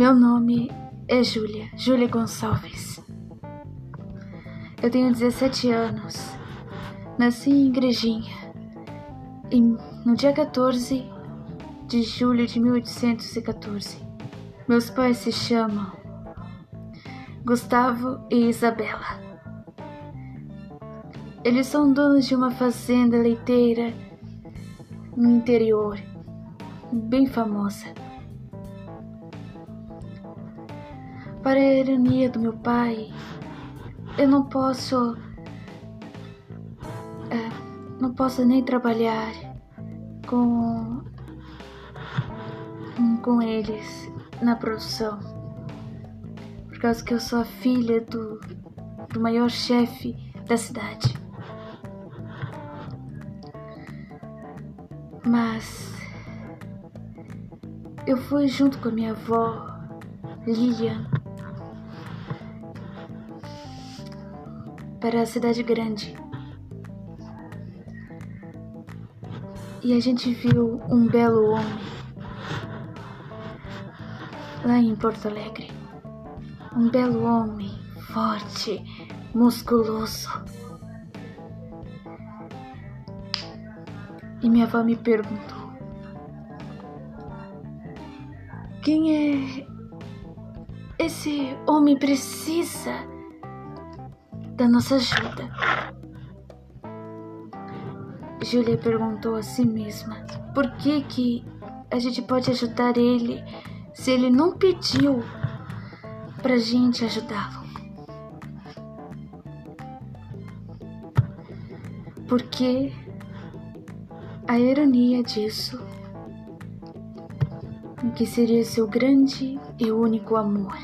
Meu nome é Júlia, Júlia Gonçalves. Eu tenho 17 anos. Nasci em Igrejinha em, no dia 14 de julho de 1814. Meus pais se chamam Gustavo e Isabela. Eles são donos de uma fazenda leiteira no interior, bem famosa. Para a ironia do meu pai, eu não posso. É, não posso nem trabalhar com. com eles na produção. Por causa que eu sou a filha do, do maior chefe da cidade. Mas eu fui junto com a minha avó, Lilian, para a cidade grande. E a gente viu um belo homem lá em Porto Alegre. Um belo homem, forte, musculoso. E minha avó me perguntou: Quem é esse homem precisa da nossa ajuda? Júlia perguntou a si mesma: Por que que a gente pode ajudar ele se ele não pediu pra gente ajudá-lo? Porque a ironia disso, que seria seu grande e único amor.